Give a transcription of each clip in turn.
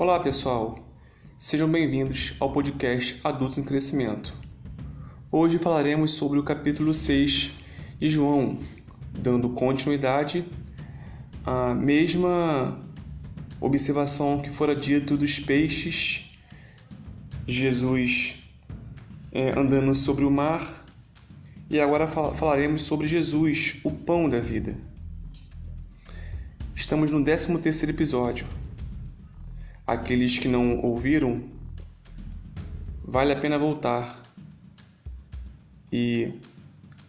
Olá, pessoal. Sejam bem-vindos ao podcast Adultos em Crescimento. Hoje falaremos sobre o capítulo 6 de João, dando continuidade à mesma observação que fora dito dos peixes, Jesus é, andando sobre o mar, e agora falaremos sobre Jesus, o pão da vida. Estamos no 13 terceiro episódio aqueles que não ouviram, vale a pena voltar e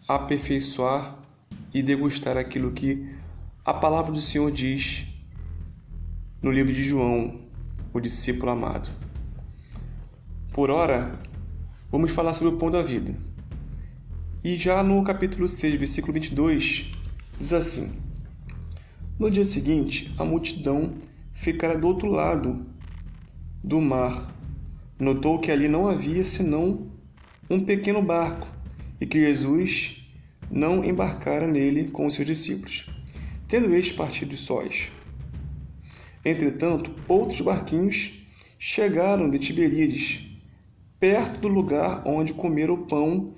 aperfeiçoar e degustar aquilo que a palavra do Senhor diz no livro de João, o discípulo amado. Por ora, vamos falar sobre o pão da vida. E já no capítulo 6, versículo 22, diz assim: No dia seguinte, a multidão ficara do outro lado do mar. Notou que ali não havia senão um pequeno barco e que Jesus não embarcara nele com os seus discípulos, tendo estes partido sós. Entretanto, outros barquinhos chegaram de Tiberíades, perto do lugar onde comeram o pão,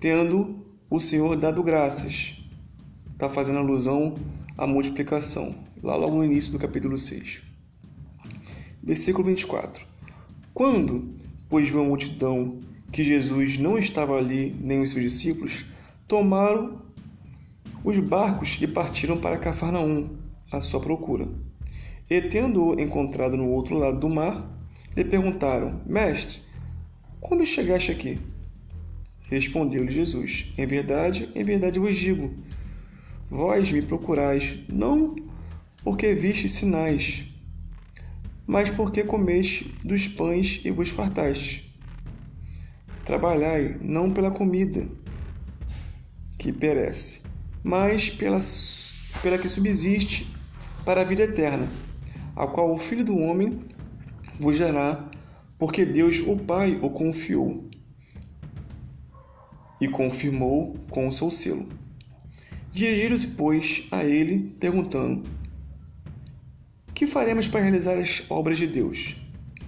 tendo o Senhor dado graças. Está fazendo alusão à multiplicação, lá logo no início do capítulo 6. Versículo 24. Quando, pois viu a multidão que Jesus não estava ali nem os seus discípulos, tomaram os barcos e partiram para Cafarnaum à sua procura. E tendo-o encontrado no outro lado do mar, lhe perguntaram: Mestre, quando chegaste aqui? Respondeu-lhe Jesus: Em verdade, em verdade vos digo, vós me procurais não porque viste sinais, mas porque comeste dos pães e vos fartaste. Trabalhai não pela comida que perece, mas pela, pela que subsiste para a vida eterna, a qual o Filho do Homem vos dará, porque Deus, o Pai, o confiou e confirmou com o seu selo. Dirigiram-se, pois, a ele, perguntando: que faremos para realizar as obras de Deus?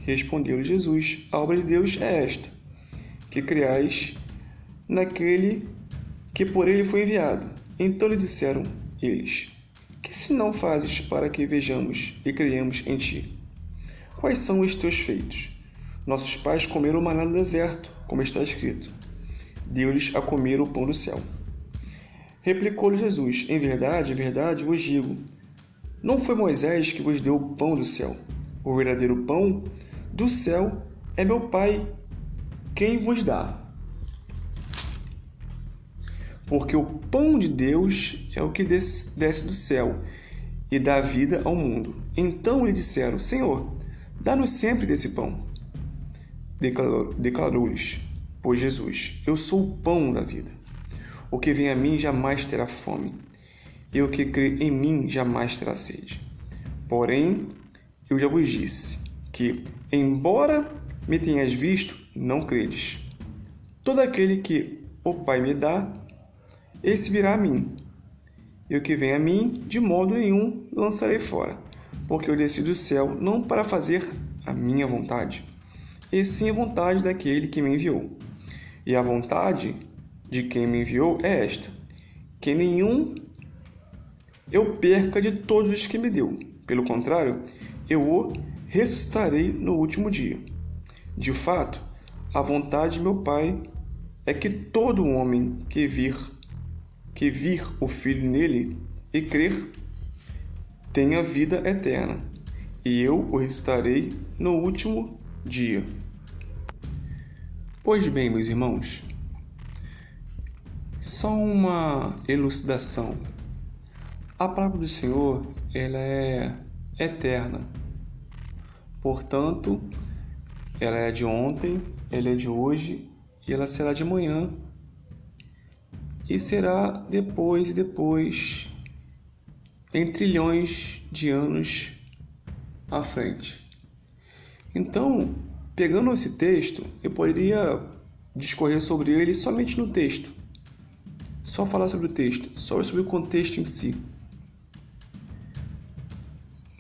Respondeu-lhe Jesus: A obra de Deus é esta, que criais naquele que por ele foi enviado. Então lhe disseram eles: Que sinal fazes para que vejamos e creiamos em ti? Quais são os teus feitos? Nossos pais comeram maná no deserto, como está escrito. Deu-lhes a comer o pão do céu. Replicou-lhe Jesus: Em verdade, em verdade vos digo não foi Moisés que vos deu o pão do céu. O verdadeiro pão do céu é meu Pai quem vos dá. Porque o pão de Deus é o que desce do céu e dá vida ao mundo. Então lhe disseram: Senhor, dá-nos sempre desse pão. Declarou-lhes, pois Jesus: Eu sou o pão da vida. O que vem a mim jamais terá fome e o que crê em mim jamais terá sede. Porém, eu já vos disse que, embora me tenhas visto, não credes. Todo aquele que o Pai me dá, esse virá a mim. E o que vem a mim, de modo nenhum lançarei fora, porque eu desci do céu não para fazer a minha vontade, e sim a vontade daquele que me enviou. E a vontade de quem me enviou é esta: que nenhum eu perca de todos os que me deu. Pelo contrário, eu o ressuscitarei no último dia. De fato, a vontade de meu Pai é que todo homem que vir, que vir o Filho nele e crer, tenha vida eterna, e eu o ressuscitarei no último dia. Pois bem, meus irmãos, só uma elucidação a palavra do Senhor, ela é eterna. Portanto, ela é de ontem, ela é de hoje e ela será de amanhã. E será depois e depois, em trilhões de anos à frente. Então, pegando esse texto, eu poderia discorrer sobre ele somente no texto. Só falar sobre o texto, só sobre o contexto em si.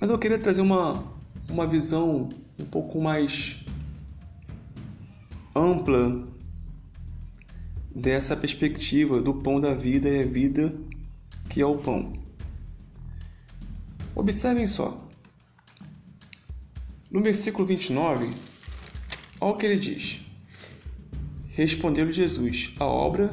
Mas eu queria trazer uma uma visão um pouco mais ampla dessa perspectiva do pão da vida e a vida que é o pão. Observem só. No versículo 29, olha o que ele diz. Respondeu-lhe Jesus: A obra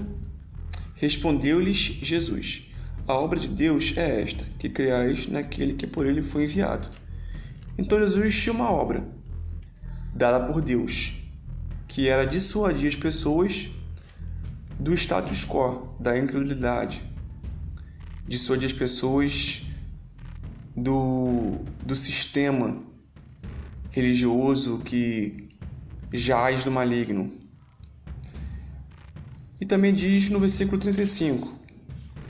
respondeu-lhes Jesus: A obra de Deus é esta, que creais naquele que por ele foi enviado. Então Jesus tinha uma obra dada por Deus, que era dissuadir as pessoas do status quo, da incredulidade, dissuadir as pessoas do, do sistema religioso que jaz do maligno. E também diz no versículo 35: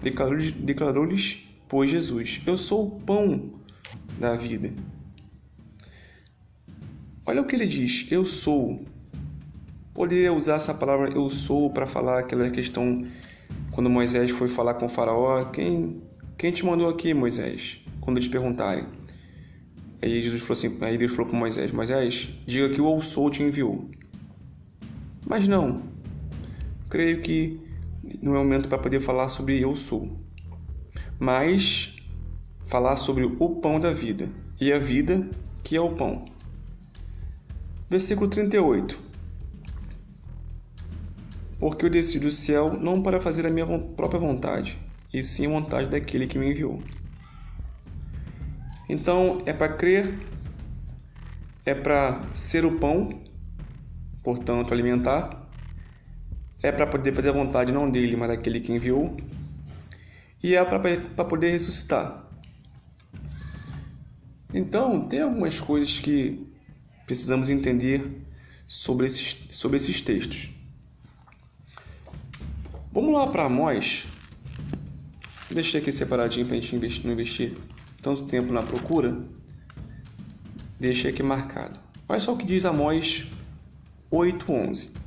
Declarou-lhes, pois Jesus: Eu sou o pão da vida. Olha o que ele diz: Eu sou. Poderia usar essa palavra eu sou para falar aquela questão quando Moisés foi falar com o faraó, quem quem te mandou aqui, Moisés? Quando eles perguntarem. Aí Jesus falou assim, aí Deus falou para Moisés, Moisés, diga que o eu sou te enviou. Mas não. Creio que não é o momento para poder falar sobre eu sou. Mas falar sobre o pão da vida e a vida que é o pão. Versículo 38. Porque eu desci do céu não para fazer a minha própria vontade, e sim a vontade daquele que me enviou. Então é para crer, é para ser o pão, portanto alimentar, é para poder fazer a vontade não dele, mas daquele que enviou, e é para poder ressuscitar. Então, tem algumas coisas que precisamos entender sobre esses, sobre esses textos. Vamos lá para Amós. Deixei aqui separadinho para a gente investir, não investir tanto tempo na procura. Deixei aqui marcado. Olha só o que diz Amós 8,11.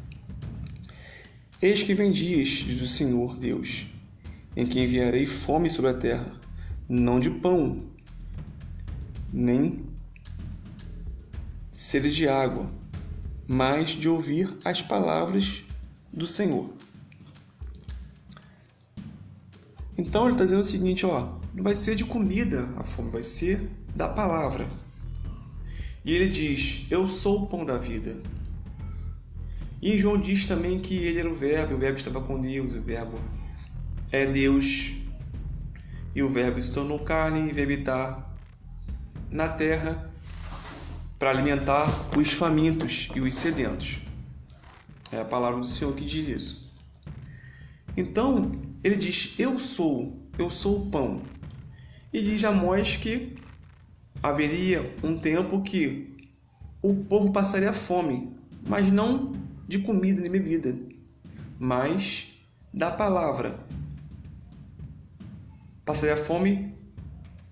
Eis que vem dias, diz o Senhor Deus, em que enviarei fome sobre a terra, não de pão, nem sede de água, mas de ouvir as palavras do Senhor. Então ele está dizendo o seguinte, ó, não vai ser de comida a fome, vai ser da palavra. E ele diz: Eu sou o pão da vida. E João diz também que ele era o Verbo, o Verbo estava com Deus, o Verbo é Deus. E o Verbo se tornou carne e veio habitar na terra para alimentar os famintos e os sedentos. É a palavra do Senhor que diz isso. Então, ele diz: Eu sou, eu sou o pão. E diz a Amós que haveria um tempo que o povo passaria fome, mas não de comida nem bebida, mas da palavra. Passaria fome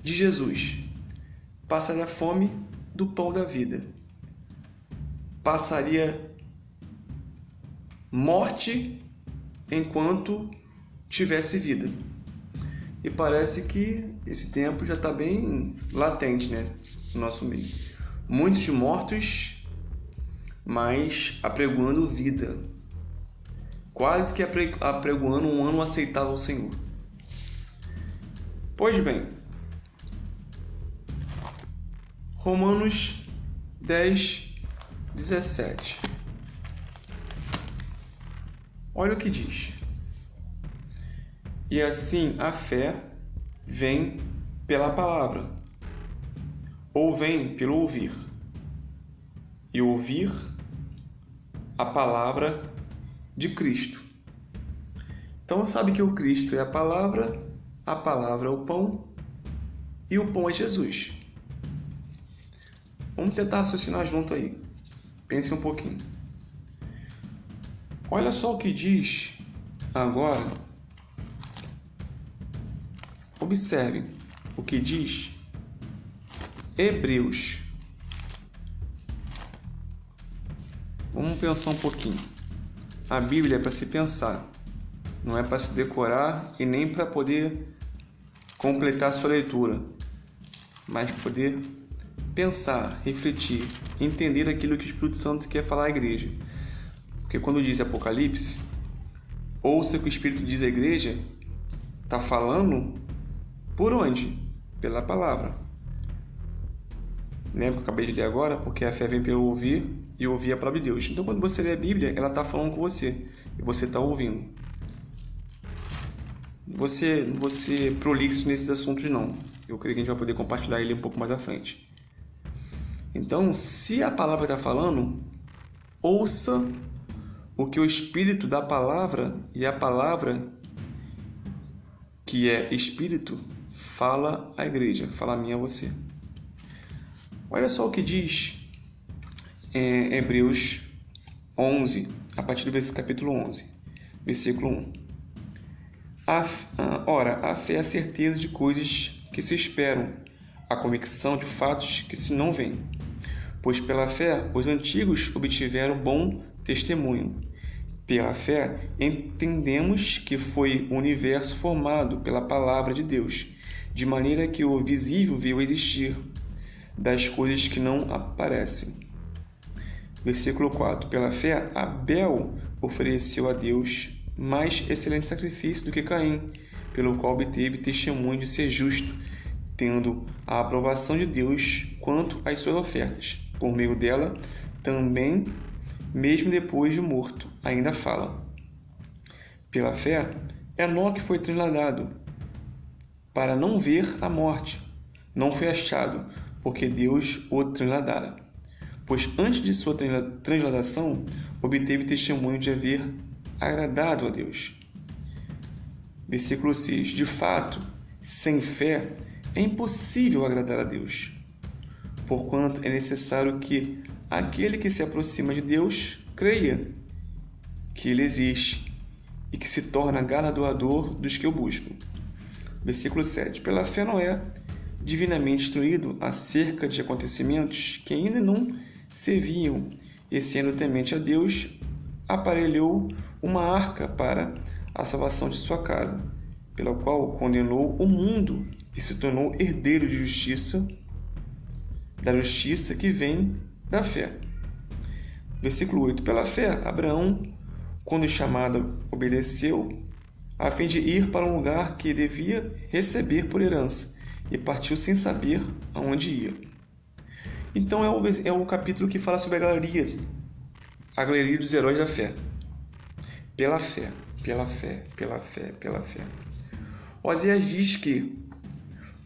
de Jesus. Passaria fome do pão da vida. Passaria morte enquanto tivesse vida. E parece que esse tempo já está bem latente né, no nosso meio. Muitos mortos, mas apregoando vida. Quase que apregoando um ano aceitável ao Senhor. Pois bem, Romanos 10, 17. Olha o que diz. E assim a fé vem pela palavra, ou vem pelo ouvir. E ouvir a palavra de Cristo. Então sabe que o Cristo é a palavra, a palavra é o pão e o pão é Jesus. Vamos tentar raciocinar junto aí. Pense um pouquinho. Olha só o que diz agora. Observe o que diz Hebreus. Vamos pensar um pouquinho. A Bíblia é para se pensar, não é para se decorar e nem para poder completar a sua leitura, mas poder pensar, refletir, entender aquilo que o Espírito Santo quer falar à igreja. Porque quando diz Apocalipse, ouça o que o Espírito diz à igreja, está falando por onde? Pela palavra. Lembra que eu acabei de ler agora? Porque a fé vem pelo ouvir e ouvir a palavra de Deus. Então, quando você lê a Bíblia, ela está falando com você e você está ouvindo. Você, você prolixo nesses assuntos não. Eu creio que a gente vai poder compartilhar ele um pouco mais à frente. Então, se a palavra está falando, ouça o que o Espírito da palavra e a palavra que é Espírito fala à igreja, fala a mim a você. Olha só o que diz em Hebreus 11, a partir do capítulo 11, versículo 1. A, ora, a fé é a certeza de coisas que se esperam, a convicção de fatos que se não veem. Pois pela fé os antigos obtiveram bom testemunho. Pela fé entendemos que foi o universo formado pela palavra de Deus, de maneira que o visível veio existir das coisas que não aparecem. Versículo 4: Pela fé, Abel ofereceu a Deus mais excelente sacrifício do que Caim, pelo qual obteve testemunho de ser justo, tendo a aprovação de Deus quanto às suas ofertas. Por meio dela, também, mesmo depois de morto, ainda fala. Pela fé, Enoque foi trasladado para não ver a morte. Não foi achado, porque Deus o transladara. Pois antes de sua transladação, obteve testemunho de haver agradado a Deus. Versículo 6: De fato, sem fé é impossível agradar a Deus, porquanto é necessário que aquele que se aproxima de Deus creia que Ele existe e que se torna galardoador dos que o buscam. Versículo 7: Pela fé, Noé divinamente instruído acerca de acontecimentos que ainda não se viam, e sendo temente a Deus, aparelhou uma arca para a salvação de sua casa, pela qual condenou o mundo e se tornou herdeiro de justiça, da justiça que vem da fé. Versículo 8: Pela fé, Abraão, quando chamado, obedeceu, a fim de ir para um lugar que devia receber por herança e partiu sem saber aonde ia. Então é o, é o capítulo que fala sobre a galeria, a galeria dos heróis da fé. Pela fé, pela fé, pela fé, pela fé. Oséias diz que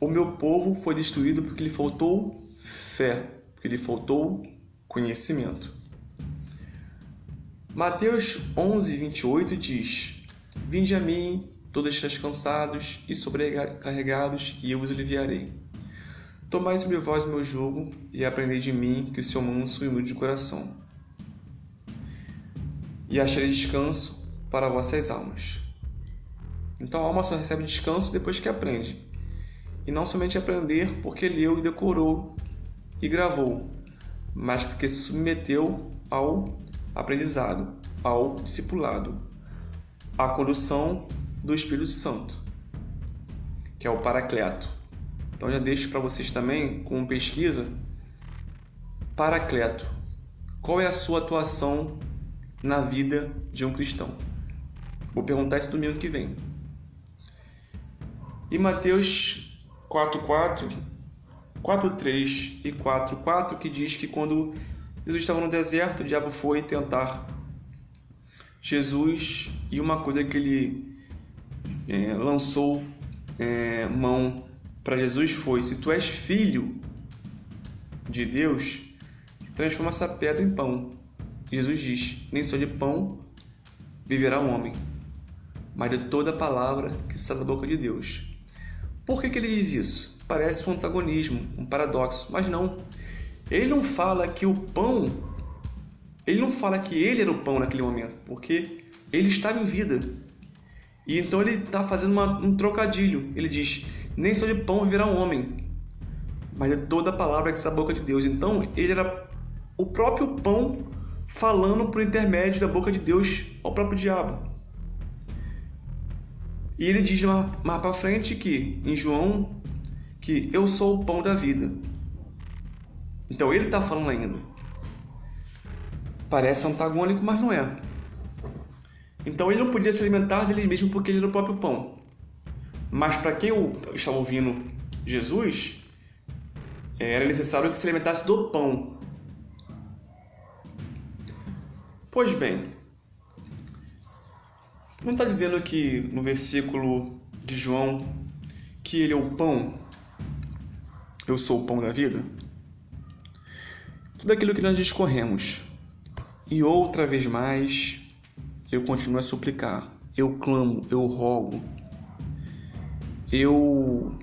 o meu povo foi destruído porque lhe faltou fé, porque lhe faltou conhecimento. Mateus 11, 28 diz: Vinde a mim, todos estáis cansados e sobrecarregados, e eu vos aliviarei. Tomai sobre vós meu jugo e aprendei de mim, que sou manso e humilde de coração. E acharei descanso para vossas almas. Então a alma só recebe descanso depois que aprende. E não somente aprender porque leu e decorou e gravou, mas porque se submeteu ao aprendizado, ao discipulado, à condução do Espírito Santo, que é o Paracleto. Então já deixo para vocês também, com pesquisa, Paracleto. Qual é a sua atuação na vida de um cristão? Vou perguntar esse domingo que vem. E Mateus 4:4, 4:3 e 4:4 que diz que quando Jesus estava no deserto, o diabo foi tentar Jesus e uma coisa que ele é, lançou é, mão para Jesus foi: se tu és filho de Deus, transforma essa pedra em pão. Jesus diz: nem só de pão viverá o homem, mas de toda palavra que sai da boca de Deus. Por que, que ele diz isso? Parece um antagonismo, um paradoxo, mas não. Ele não fala que o pão, ele não fala que ele era o pão naquele momento, porque ele estava em vida. E então ele está fazendo uma, um trocadilho. Ele diz: Nem só de pão viverá um homem, mas de toda a palavra que sai da boca de Deus. Então ele era o próprio pão falando por intermédio da boca de Deus ao próprio diabo. E ele diz mais, para frente que, em João, que eu sou o pão da vida. Então ele está falando ainda. Parece antagônico, mas não é. Então ele não podia se alimentar dele mesmo porque ele era o próprio pão. Mas para quem estava ouvindo Jesus, era necessário que se alimentasse do pão. Pois bem, não está dizendo aqui no versículo de João que ele é o pão? Eu sou o pão da vida? Tudo aquilo que nós discorremos. E outra vez mais, eu continuo a suplicar, eu clamo, eu rogo, eu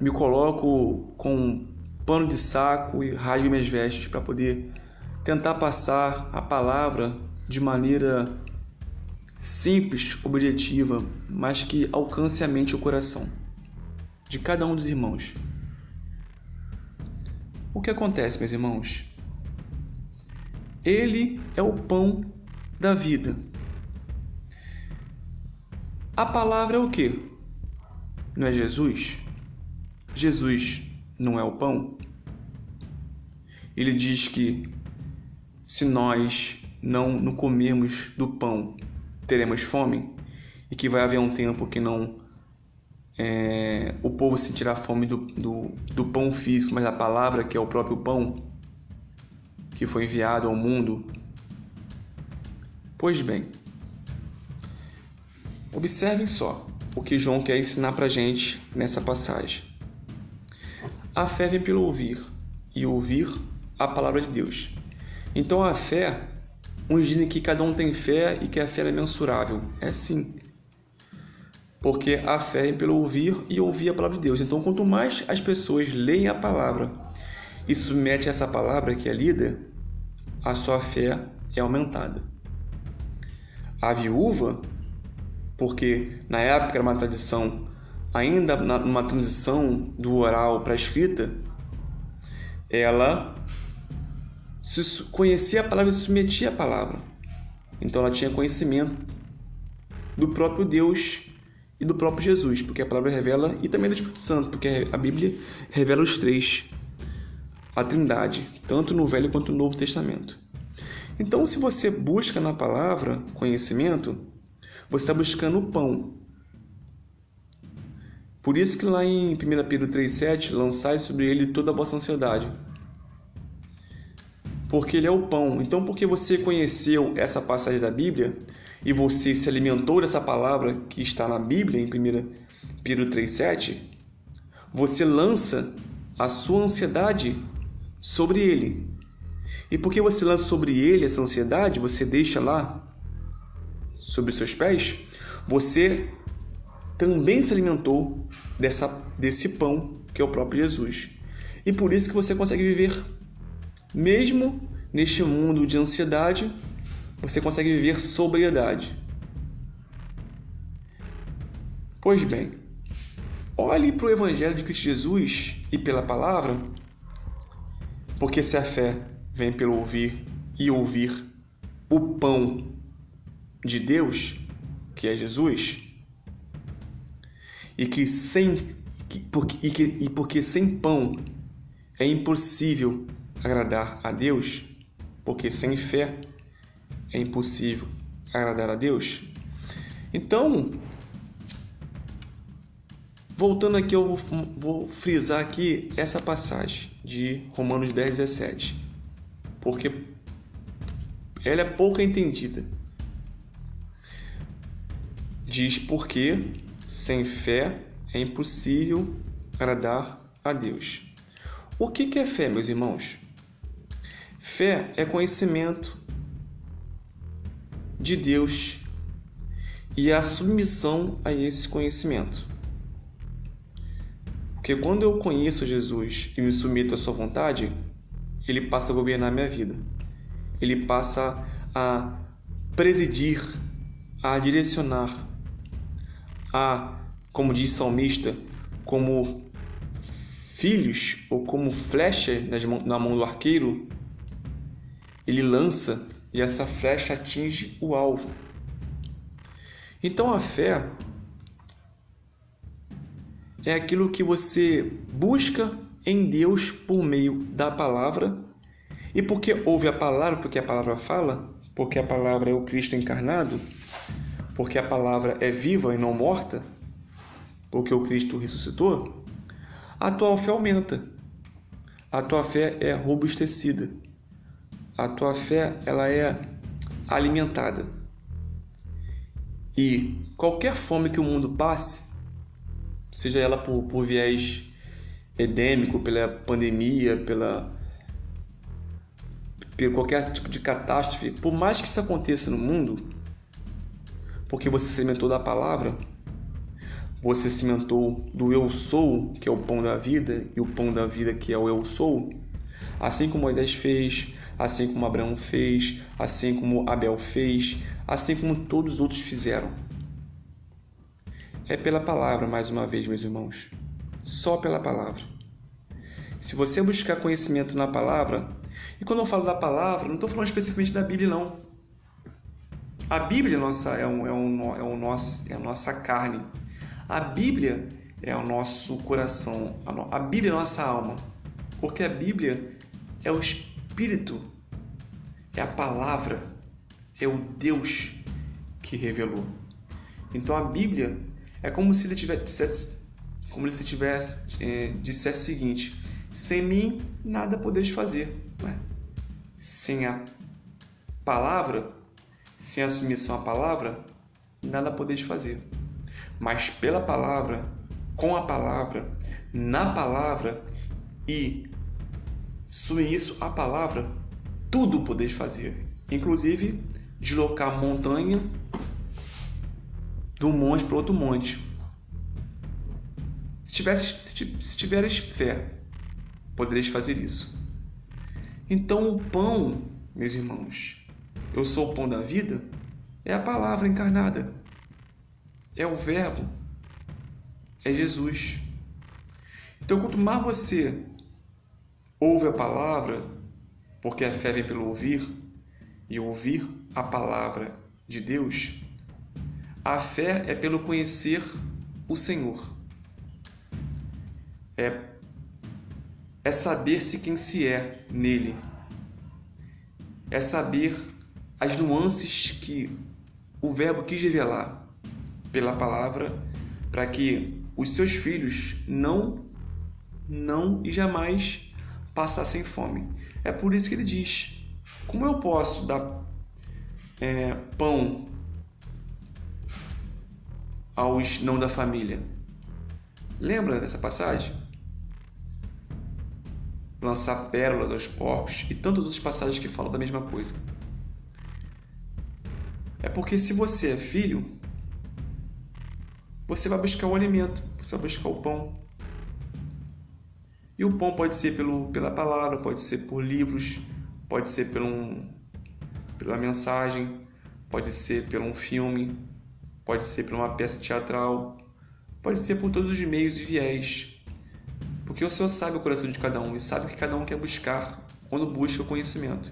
me coloco com um pano de saco e rasgo minhas vestes para poder tentar passar a palavra de maneira simples, objetiva, mas que alcance a mente e o coração de cada um dos irmãos. O que acontece, meus irmãos? Ele é o pão da vida. A palavra é o que? Não é Jesus? Jesus não é o pão? Ele diz que se nós não, não comermos do pão, teremos fome e que vai haver um tempo que não é, o povo sentirá fome do, do, do pão físico, mas a palavra que é o próprio pão que foi enviado ao mundo. Pois bem, observem só o que João quer ensinar para gente nessa passagem. A fé vem pelo ouvir, e ouvir a palavra de Deus. Então a fé, uns dizem que cada um tem fé e que a fé é mensurável. É sim. Porque a fé vem pelo ouvir e ouvir a palavra de Deus. Então, quanto mais as pessoas leem a palavra e submetem essa palavra que é lida, a sua fé é aumentada. A viúva, porque na época era uma tradição ainda numa transição do oral para a escrita, ela se conhecia a palavra e se submetia à palavra. Então ela tinha conhecimento do próprio Deus e do próprio Jesus, porque a palavra revela, e também do Espírito Santo, porque a Bíblia revela os três, a Trindade, tanto no Velho quanto no Novo Testamento. Então, se você busca na palavra conhecimento, você está buscando o pão, por isso que lá em 1 Pedro 3,7, lançai sobre ele toda a vossa ansiedade. Porque ele é o pão. Então, porque você conheceu essa passagem da Bíblia e você se alimentou dessa palavra que está na Bíblia, em 1 Pedro 3,7, você lança a sua ansiedade sobre ele. E porque você lança sobre ele essa ansiedade, você deixa lá sobre seus pés, você também se alimentou dessa, desse pão que é o próprio Jesus. E por isso que você consegue viver, mesmo neste mundo de ansiedade, você consegue viver sobriedade. Pois bem, olhe para o Evangelho de Cristo Jesus e pela palavra, porque se a fé vem pelo ouvir e ouvir o pão de Deus, que é Jesus, e que sem que, porque, e, que, e porque sem pão é impossível agradar a Deus, porque sem fé é impossível agradar a Deus. Então, voltando aqui, eu vou, vou frisar aqui essa passagem de Romanos 10, 17, porque ela é pouco entendida. Diz porque sem fé é impossível agradar a Deus. O que é fé, meus irmãos? Fé é conhecimento de Deus e a submissão a esse conhecimento. Porque quando eu conheço Jesus e me submeto à sua vontade, ele passa a governar a minha vida. Ele passa a presidir, a direcionar, a, como diz o salmista, como filhos ou como flecha na mão do arqueiro, ele lança e essa flecha atinge o alvo. Então a fé é aquilo que você busca em Deus por meio da palavra. E porque ouve a palavra, porque a palavra fala, porque a palavra é o Cristo encarnado, porque a palavra é viva e não morta, porque o Cristo ressuscitou, a tua fé aumenta. A tua fé é robustecida. A tua fé ela é alimentada. E qualquer fome que o mundo passe, seja ela por, por viés edêmico, pela pandemia, pela por qualquer tipo de catástrofe, por mais que isso aconteça no mundo, porque você se alimentou da palavra, você se alimentou do eu sou, que é o pão da vida, e o pão da vida que é o eu sou, assim como Moisés fez, assim como Abraão fez, assim como Abel fez, assim como todos os outros fizeram. É pela palavra, mais uma vez, meus irmãos. Só pela palavra. Se você buscar conhecimento na palavra, e quando eu falo da palavra, não estou falando especificamente da Bíblia, não. A Bíblia é, nossa, é, um, é, um, é, um nosso, é a nossa carne. A Bíblia é o nosso coração. A Bíblia é a nossa alma. Porque a Bíblia é o Espírito, é a palavra, é o Deus que revelou. Então a Bíblia é como se ele tivesse, dissesse, como se tivesse é, dissesse o seguinte: sem mim nada podeis fazer. Né? Sem a palavra, sem a submissão à palavra, nada podeis fazer. Mas pela palavra, com a palavra, na palavra e submisso à palavra, tudo podeis fazer, inclusive deslocar montanha de um monte para outro monte. Se, tivesse, se tiveres fé, podereis fazer isso. Então, o pão, meus irmãos, eu sou o pão da vida, é a palavra encarnada, é o Verbo, é Jesus. Então, quanto mais você ouve a palavra, porque a fé vem pelo ouvir, e ouvir a palavra de Deus, a fé é pelo conhecer o Senhor. É, é saber-se quem se é nele. É saber as nuances que o Verbo quis revelar pela palavra para que os seus filhos não, não e jamais passassem fome. É por isso que ele diz: como eu posso dar é, pão aos não da família? Lembra dessa passagem? Lançar pérola dos porcos e tantas outras passagens que falam da mesma coisa. É porque se você é filho, você vai buscar o alimento, você vai buscar o pão. E o pão pode ser pelo, pela palavra, pode ser por livros, pode ser pela mensagem, pode ser por um filme, pode ser por uma peça teatral, pode ser por todos os meios e viés. Porque o Senhor sabe o coração de cada um e sabe o que cada um quer buscar quando busca o conhecimento.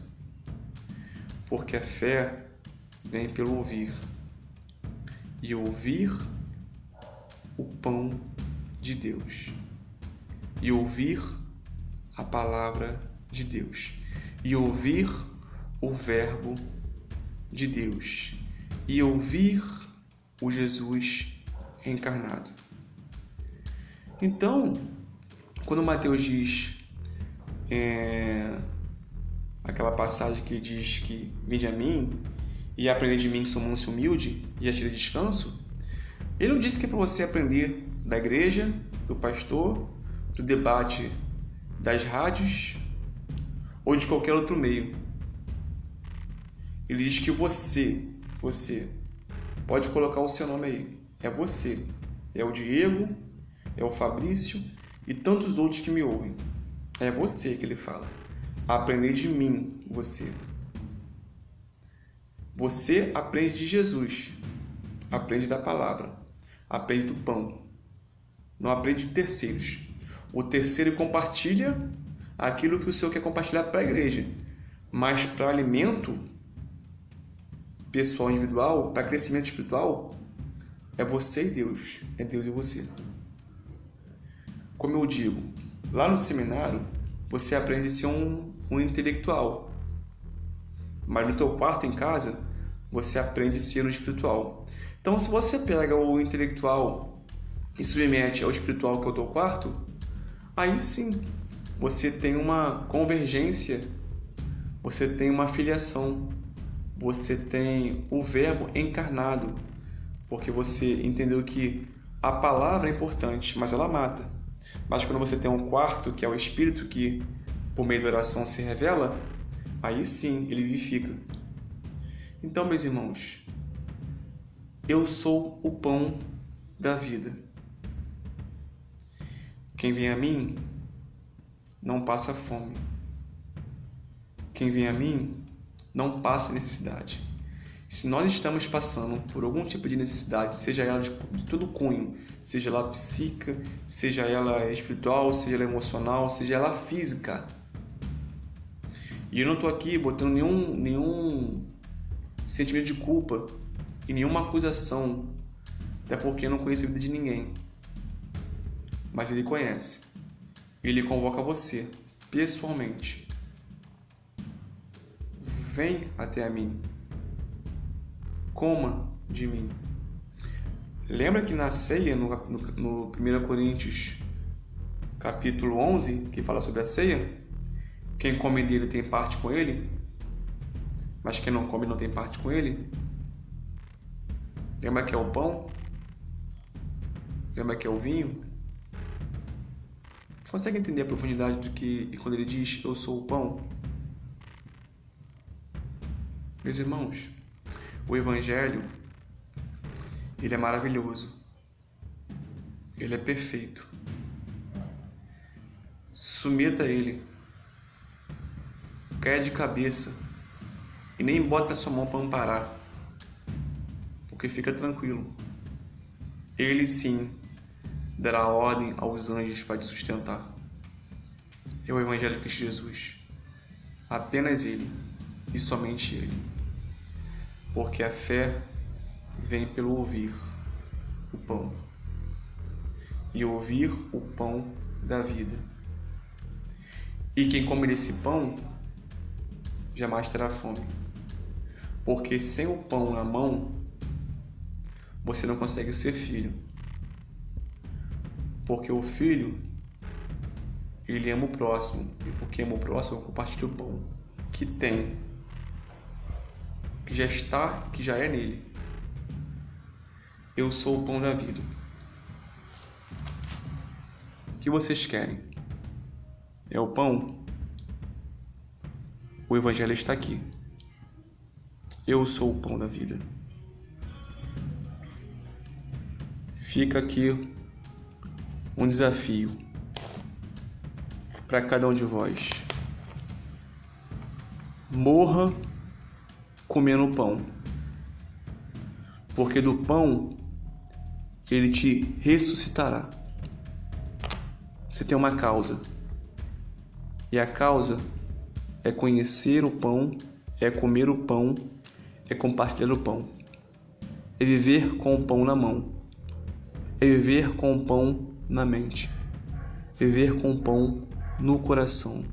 Porque a fé vem pelo ouvir. E ouvir o pão de Deus. E ouvir a palavra de Deus e ouvir o Verbo de Deus e ouvir o Jesus encarnado. Então, quando Mateus diz é, aquela passagem que diz que vinde a mim e aprender de mim que sou manso e humilde e achei descanso, ele não disse que é para você aprender da igreja, do pastor, do debate das rádios ou de qualquer outro meio. Ele diz que você, você, pode colocar o seu nome aí. É você. É o Diego, é o Fabrício e tantos outros que me ouvem. É você que ele fala. Aprender de mim, você. Você aprende de Jesus. Aprende da palavra. Aprende do pão. Não aprende de terceiros. O terceiro compartilha aquilo que o Senhor quer compartilhar para a igreja. Mas para alimento pessoal individual, para crescimento espiritual, é você e Deus. É Deus e você. Como eu digo, Lá no seminário, você aprende a ser um, um intelectual. Mas no teu quarto em casa, você aprende ser um espiritual. Então, se você pega o intelectual e submete ao espiritual que é o teu quarto, aí sim você tem uma convergência, você tem uma filiação, você tem o verbo encarnado, porque você entendeu que a palavra é importante, mas ela mata. Mas quando você tem um quarto, que é o espírito que por meio da oração se revela, aí sim ele vivifica. Então, meus irmãos, eu sou o pão da vida. Quem vem a mim não passa fome. Quem vem a mim não passa necessidade. Se nós estamos passando por algum tipo de necessidade, seja ela de, de todo cunho, seja ela psíquica, seja ela espiritual, seja ela emocional, seja ela física, e eu não estou aqui botando nenhum, nenhum sentimento de culpa e nenhuma acusação, até porque não conheço a vida de ninguém. Mas ele conhece. Ele convoca você pessoalmente. Vem até a mim. Coma de mim. Lembra que na ceia, no, no, no 1 Coríntios, capítulo 11, que fala sobre a ceia? Quem come dele tem parte com ele, mas quem não come não tem parte com ele. Lembra que é o pão? Lembra que é o vinho? Consegue entender a profundidade do que e quando ele diz eu sou o pão? Meus irmãos, o evangelho ele é maravilhoso. Ele é perfeito. Submeta ele. Caia de cabeça e nem bota a sua mão para amparar, porque fica tranquilo. Ele sim dará ordem aos anjos para te sustentar. É o Evangelho de Cristo Jesus. Apenas Ele e somente Ele. Porque a fé vem pelo ouvir o pão e ouvir o pão da vida. E quem come desse pão jamais terá fome. Porque sem o pão na mão, você não consegue ser filho. Porque o filho, ele ama o próximo. E porque ama o próximo, compartilha o pão que tem, que já está, que já é nele. Eu sou o pão da vida. O que vocês querem? É o pão? O Evangelho está aqui. Eu sou o pão da vida. Fica aqui um desafio para cada um de vós. Morra comendo pão, porque do pão ele te ressuscitará. Você tem uma causa, e a causa é conhecer o pão, é comer o pão, é compartilhar o pão, é viver com o pão na mão, é viver com o pão na mente, viver com o pão no coração.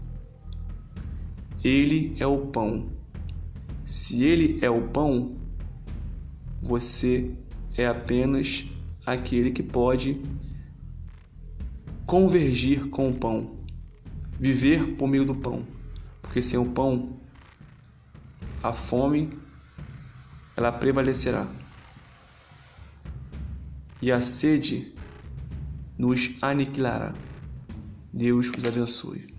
Ele é o pão. Se ele é o pão, você é apenas aquele que pode convergir com o pão, viver por meio do pão porque sem o pão a fome ela prevalecerá. E a sede nos aniquilará. Deus os abençoe.